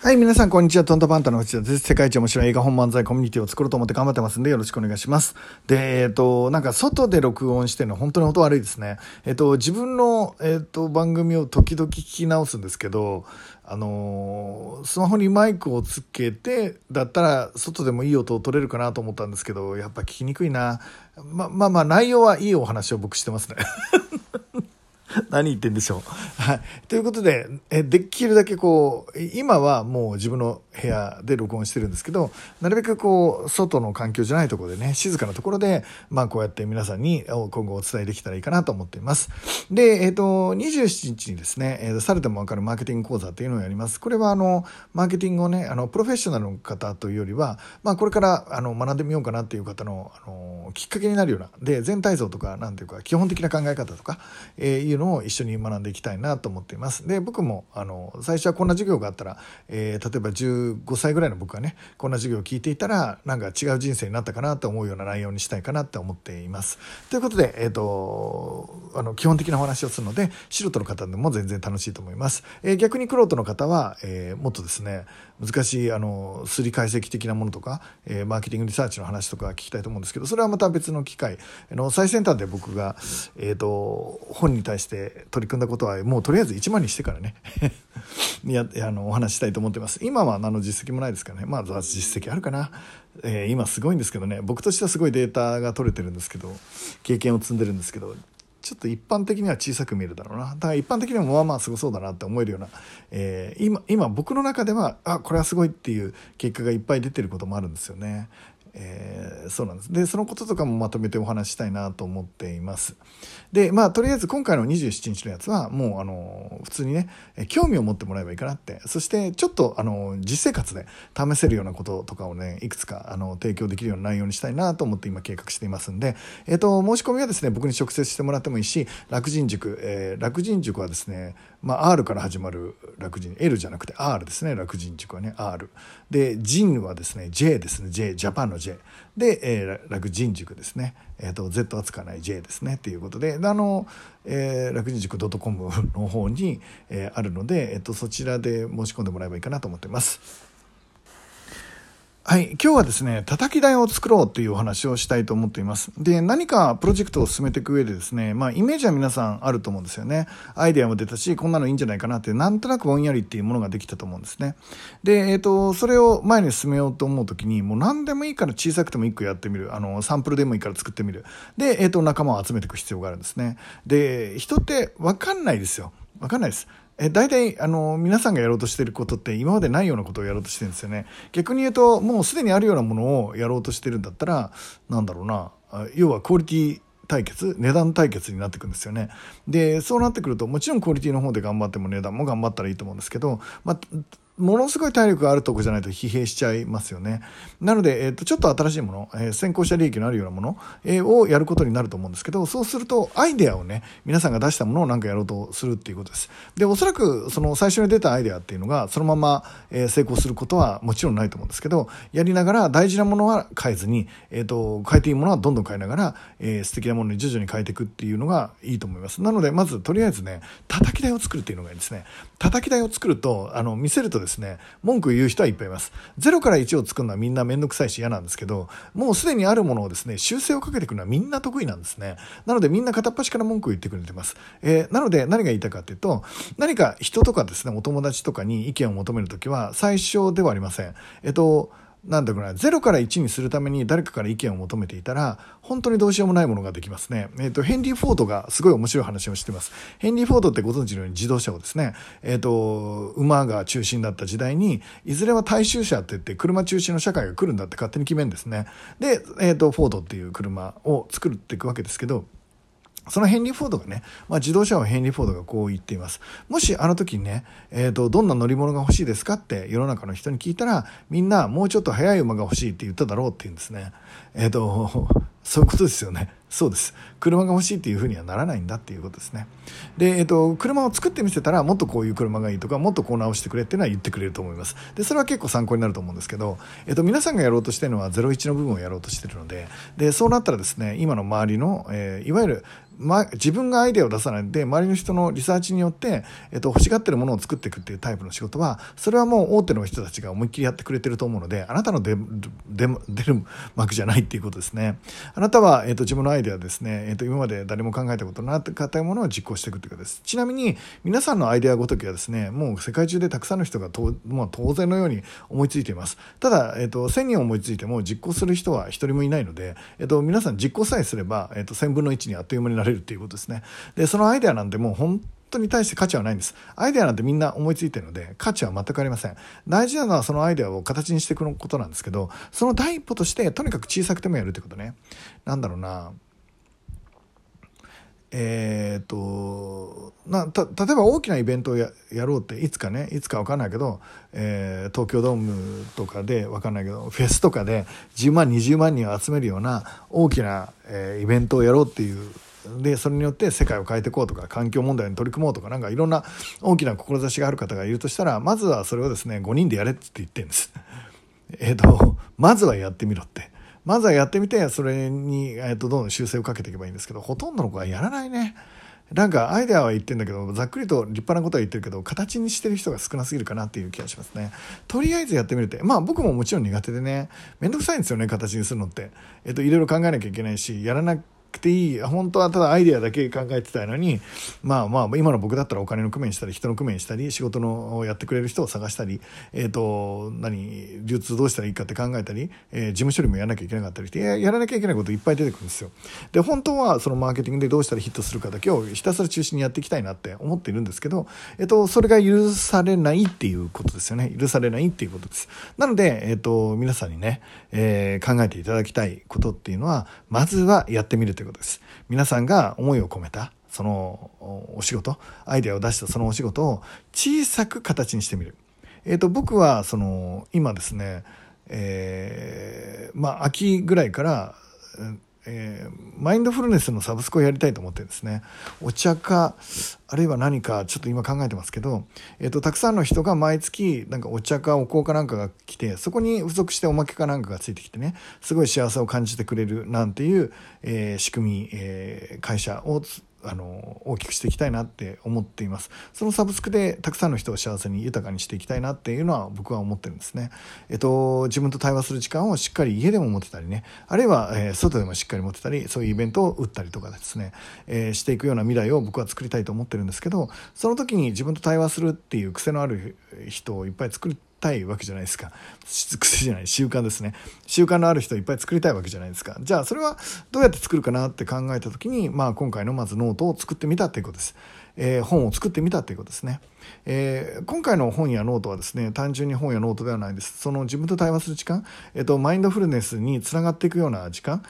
はい、皆さん、こんにちは。トントパンタの内田です。世界一面白い映画本漫才コミュニティを作ろうと思って頑張ってますんで、よろしくお願いします。で、えっ、ー、と、なんか、外で録音してるの本当に音悪いですね。えっ、ー、と、自分の、えっ、ー、と、番組を時々聞き直すんですけど、あのスマホにマイクをつけて、だったら、外でもいい音を取れるかなと思ったんですけど、やっぱ聞きにくいな。ま、まあまあ、内容はいいお話を僕してますね。何言ってんでしょう。はい。ということで、えできるだけこう、今はもう自分の部屋で録音してるんですけど、なるべくこう、外の環境じゃないところでね、静かなところで、まあこうやって皆さんに今後お伝えできたらいいかなと思っています。で、えっ、ー、と、27日にですね、えー、されてもわかるマーケティング講座っていうのをやります。これはあの、マーケティングをね、あの、プロフェッショナルの方というよりは、まあこれからあの学んでみようかなっていう方の、あの、きっかけになるような、で、全体像とか、なんていうか、基本的な考え方とか、えー、いうのを一緒に学んでいきたいなと思っています。で、僕も、あの、最初はこんな授業があったら、えー、例えば15歳ぐらいの僕はね、こんな授業を聞いていたら、なんか違う人生になったかなと思うような内容にしたいかなって思っています。ということで、え、ー、と、あの、基本的なお話をするので、素人の方でも全然楽しいと思います。えー、逆にクロートの方は、えー、もっとですね、難しい、あの、数理解析的なものとか、えー、マーケティングリサーチの話とか聞きたいと思うんですけど、それはまた別の機会、の、最先端で僕が、えっ、と、本に対して取り組んだことは、もうとりあえず1万にしてからね やあのお話したいと思ってます。今は何の実績もないですからね。まあ実績あるかな。えー、今すごいんですけどね。僕としてはすごいデータが取れてるんですけど、経験を積んでるんですけど、ちょっと一般的には小さく見えるだろうな。だから一般的にもまあまあすごそうだなって思えるような、えー、今、今僕の中では、あ、これはすごいっていう結果がいっぱい出てることもあるんですよね。えー、そうなんです。で、そのこととかもまとめてお話したいなと思っています。で、まあ、とりあえず今回の27日のやつは、もう、あの、普通にね、興味を持ってもらえばいいかなって、そして、ちょっと、あの、実生活で試せるようなこととかをね、いくつか、あの、提供できるような内容にしたいなと思って今計画していますんで、えっ、ー、と、申し込みはですね、僕に直接してもらってもいいし、楽人塾、えー、楽人塾はですね、まあ、R から始まる楽人、L じゃなくて R ですね、楽人塾はね、R。で、人はですね、J ですね、J、ジャパンの J。で、えー、楽人塾ですね。え、ー、と、Z はつかない J ですね。っていうことで、あの、えー、楽人塾 .com の方に、えー、あるので、えっ、ー、と、そちらで申し込んでもらえばいいかなと思ってます。はい。今日はですね、叩き台を作ろうというお話をしたいと思っています。で、何かプロジェクトを進めていく上でですね、まあ、イメージは皆さんあると思うんですよね。アイデアも出たし、こんなのいいんじゃないかなって、なんとなくぼんやりっていうものができたと思うんですね。で、えっ、ー、と、それを前に進めようと思うときに、もう何でもいいから小さくても1個やってみる。あの、サンプルでもいいから作ってみる。で、えっ、ー、と、仲間を集めていく必要があるんですね。で、人ってわかんないですよ。わかんないです。え大体あの皆さんがやろうとしていることって今までないようなことをやろうとしてるんですよね。逆に言うともうすでにあるようなものをやろうとしてるんだったらなんだろうな。要はクオリティ対決値段対決になっていくんですよね。でそうなってくるともちろんクオリティの方で頑張っても値段も頑張ったらいいと思うんですけど、まあ、ものすごい体力があるとこじゃないと疲弊しちゃいますよね。なので、えっ、ー、と、ちょっと新しいもの、えー、先行者利益のあるようなもの、えー、をやることになると思うんですけど、そうすると、アイデアをね、皆さんが出したものをなんかやろうとするっていうことです。で、おそらく、その最初に出たアイデアっていうのが、そのまま、えー、成功することはもちろんないと思うんですけど、やりながら大事なものは変えずに、えっ、と、変えていいものはどんどん変えながら、えー、素敵なものに徐々に変えていくっていうのがいいと思います。なので、まず、とりあえずね、叩き台を作るっていうのがいいですね。叩き台を作ると、あの、見せるとですね、ですね文句言う人はいっぱいいます。0から1を作るのはみんなめんどくさいし嫌なんですけど、もうすでにあるものをですね、修正をかけていくのはみんな得意なんですね。なのでみんな片っ端から文句を言ってくれてます。えー、なので何が言いたいかっていうと、何か人とかですね、お友達とかに意見を求めるときは最初ではありません。えっと、なんだろうな、0から1にするために誰かから意見を求めていたら、本当にどうしようもないものができますね。えっ、ー、と、ヘンリー・フォードがすごい面白い話をしてます。ヘンリー・フォードってご存知のように自動車をですね、えっ、ー、と、馬が中心だった時代に、いずれは大衆車って言って車中心の社会が来るんだって勝手に決めるんですね。で、えっ、ー、と、フォードっていう車を作っていくわけですけど、そのヘンリー・フォードがね、まあ、自動車はヘンリー・フォードがこう言っています。もしあの時にね、えっ、ー、と、どんな乗り物が欲しいですかって世の中の人に聞いたら、みんなもうちょっと速い馬が欲しいって言っただろうって言うんですね。えっ、ー、と、そういうことですよね。そうです。車が欲しいっていうふうにはならないんだっていうことですね。で、えっ、と、車を作ってみせたら、もっとこういう車がいいとか、もっとこう直してくれっていうのは言ってくれると思います。で、それは結構参考になると思うんですけど、えっ、と、皆さんがやろうとしてるのは01の部分をやろうとしてるので、で、そうなったらですね、今の周りの、えー、いわゆるま、自分がアイデアを出さないで周りの人のリサーチによって、えっと、欲しがってるものを作っていくっていうタイプの仕事はそれはもう大手の人たちが思いっきりやってくれてると思うのであなたの出出る幕じゃないっていうことですね。あなたは、えっと、自分のアイデアですね、えっと、今まで誰も考えたことのなかったものを実行していくということです。ちなみに皆さんのアイデアごときはですねもう世界中でたくさんの人がと、まあ、当然のように思いついています。ただ、えっと、1000人思いついても実行する人は1人もいないので、えっと、皆さん実行さえすれば、えっと、1000分の1にあっという間になれるっていうことですねでそのアイデアなんてもう本当に対して価値はないんです。アイデアなんてみんな思いついてるので、価値は全くありません。大事なのはそのアイデアを形にしていくことなんですけど、その第一歩として、とにかく小さくてもやるってことね。なんだろうな。えーと、な例えば大きなイベントをややろうっていつかねいつか分かんないけど、えー、東京ドームとかで分かんないけどフェスとかで10万20万人を集めるような大きな、えー、イベントをやろうっていうでそれによって世界を変えていこうとか環境問題に取り組もうとかなんかいろんな大きな志がある方がいるとしたらまずはそれをですね5人でやれって言ってるんです。えっ、ー、とまずはやってみろって。まずはやってみて、それに、えっと、どんどん修正をかけていけばいいんですけど、ほとんどの子はやらないね。なんかアイデアは言ってんだけど、ざっくりと立派なことは言ってるけど、形にしてる人が少なすぎるかなっていう気がしますね。とりあえずやってみるって。まあ僕ももちろん苦手でね、めんどくさいんですよね、形にするのって。えっと、いろいろ考えなきゃいけないし、やらなくていい本当はただアイデアだけ考えてたのにまあまあ今の僕だったらお金の工面したり人の工面したり仕事のやってくれる人を探したり、えーと、何流通どうしたらいいかって考えたり、えー、事務処理もやらなきゃいけなかったりしてやらなきゃいけないこといっぱい出てくるんですよ。で本当はそのマーケティングでどうしたらヒットするかだけをひたすら中心にやっていきたいなって思っているんですけど、えーと、それが許されないっていうことですよね許されないっていうことです。なので、えーと皆さんにね、え、考えていただきたいことっていうのはまずはやってみるということです。皆さんが思いを込めたそのお仕事アイデアを出したそのお仕事を小さく形にしてみる。えーと、僕はその今ですね、えー、まあ秋ぐらいからえー、マインドフルネスのサブスクをやりたいと思ってですね。お茶かあるいは何かちょっと今考えてますけど、えーと、たくさんの人が毎月なんかお茶かお香かなんかが来てそこに付属しておまけかなんかがついてきてねすごい幸せを感じてくれるなんていう、えー、仕組み、えー、会社をあの大きくしていきたいなって思っています。そのサブスクでたくさんの人を幸せに豊かにしていきたいなっていうのは僕は思ってるんですね。えっと自分と対話する時間をしっかり家でも持ってたりね。あるいは、えー、外でもしっかり持ってたりそういうイベントを打ったりとかですね、えー、していくような未来を僕は作りたいと思ってるんですけどその時に自分と対話するっていう癖のある人をいっぱい作りたいわけじゃないですか。癖じゃない習慣ですね。習慣のある人いっぱい作りたいわけじゃないですか。じゃあそれはどうやって作るかなって考えた時に、まあ、今回のまずノートを作ってみたっていうことです、えー、本を作ってみたっていうことですね、えー、今回の本やノートはですね単純に本やノートではないです。その自分と対話する時間、えーと、マインドフルネスにつながっていくような時間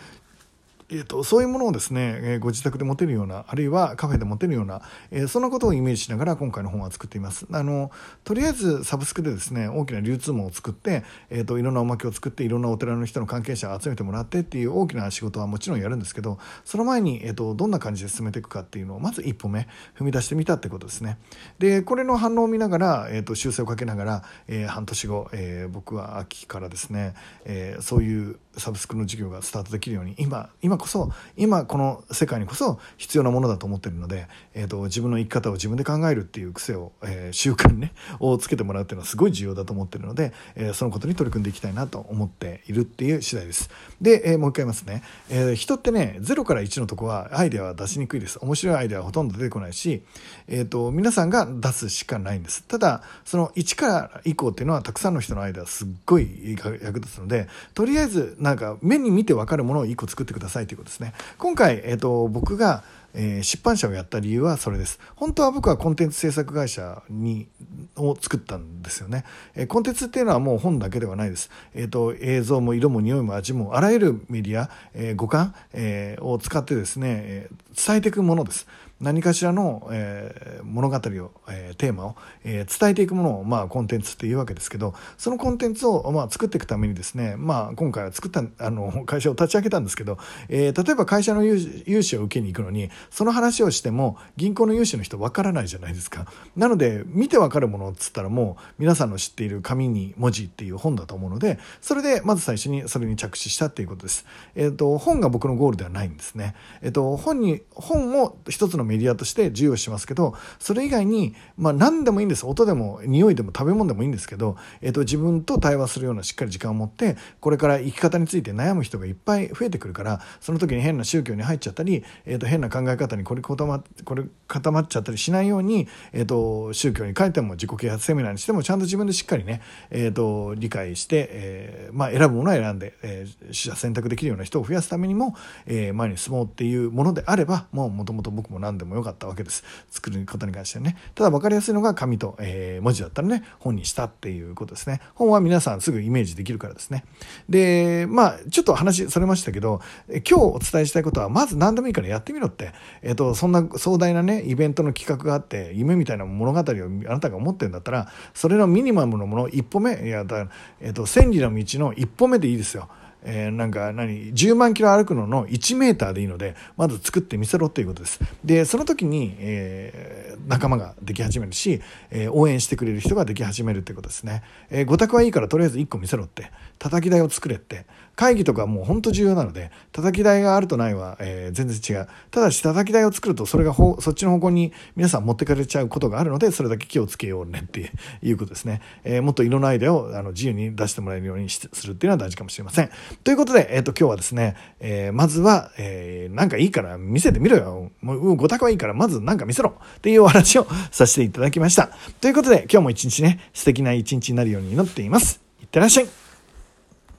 えーと、そういうものをですね、え、ご自宅で持てるようなあるいはカフェで持てるような、え、そんなことをイメージしながら今回の本は作っています。あのとりあえずサブスクでですね大きな流通網を作って、えーと、いろんなおまけを作っていろんなお寺の人の関係者を集めてもらってっていう大きな仕事はもちろんやるんですけどその前に、えー、とどんな感じで進めていくかっていうのをまず一歩目踏み出してみたってことですね。でこれの反応を見ながら、えー、と修正をかけながら、えー、半年後、えー、僕は秋からですね、え、そういうサブスクの授業がスタートできるように今今こそ今この世界にこそ必要なものだと思ってるので、えーと、自分の生き方を自分で考えるっていう癖を、えー、習慣ねをつけてもらうっていうのはすごい重要だと思ってるので、えー、そのことに取り組んでいきたいなと思っているっていう次第です。で、えー、もう一回言いますね、え人ってね0から1のとこはアイデアは出しにくいです。面白いアイデアはほとんど出てこないし、えーと、皆さんが出すしかないんです。ただその1から以降っていうのはたくさんの人のアイデアすっごい役立つのでとりあえずなんか目に見て分かるものを1個作ってくださいということですね。今回、えーと、僕が、えー、出版社をやった理由はそれです。本当は僕はコンテンツ制作会社にを作ったんですよね、えー、コンテンツっていうのはもう本だけではないです、えーと、映像も色も匂いも味もあらゆるメディア、えー、五感、えー、を使ってですね、えー、伝えていくものです。何かしらの、えー、物語を、えー、テーマを、えー、伝えていくものを、まあ、コンテンツっていうわけですけどそのコンテンツを、まあ、作っていくためにですね、まあ、今回は作ったあの会社を立ち上げたんですけど、えー、例えば会社の融資を受けに行くのにその話をしても銀行の融資の人わからないじゃないですか。なので、見てわかるものっつったらもう皆さんの知っている紙に文字っていう本だと思うので、それでまず最初にそれに着手したっていうことです。えっ、ー、と、本が僕のゴールではないんですね。えっ、ー、と、本に、本を一つのメディアとして授与しますけど、それ以外に、まあ何でもいいんです。音でも匂いでも食べ物でもいいんですけど、えっ、ー、と、自分と対話するようなしっかり時間を持って、これから生き方について悩む人がいっぱい増えてくるから、その時に変な宗教に入っちゃったり、えっ、と、変な考え方にこれ固まこれ固まっちゃったりしないように、えっ、と、宗教に書いても自己啓発セミナーにしてもちゃんと自分でしっかりね、えっ、と、理解して、えまあ選ぶものは選んで、えー、取捨選択できるような人を増やすためにも、え前に進もうっていうものであれば、もう元々僕も何でもよかったわけです。作ることに関してね。ただ分かりやすいのが紙と、えー、文字だったらね、本にしたっていうことですね。本は皆さんすぐイメージできるからですね。で、まあ、ちょっと話それましたけど、今日お伝えしたいことは、まず何でもいいからやってみろって。えっ、と、そんな壮大なね、イベントの企画があって、夢みたいな物語をあなたが思ってるんだったら、それのミニマムのもの、一歩目、いや、だえっ、と、千里の道の一歩目でいいですよ。えー、なんか何、10万キロ歩くのの1メーターでいいので、まず作ってみせろっていうことです。で、その時に、えー、仲間ができ始めるし、えー、応援してくれる人ができ始めるってことですね。えー、5択はいいからとりあえず1個見せろって、叩き台を作れって、会議とかもう本当重要なので、叩き台があるとないは、えー、全然違う。ただし叩き台を作るとそれがほそっちの方向に皆さん持ってかれちゃうことがあるので、それだけ気をつけようねっていう ことですね。えー、もっと色のアイデアをあの自由に出してもらえるようにするっていうのは大事かもしれません。ということで、えっ、ー、と今日はですね、えー、まずは、えー、なんかいいから見せてみろよ。もうごたくはいいからまずなんか見せろっていうお話をさせていただきました。ということで今日も一日ね、素敵な一日になるように祈っています。いってらっしゃい。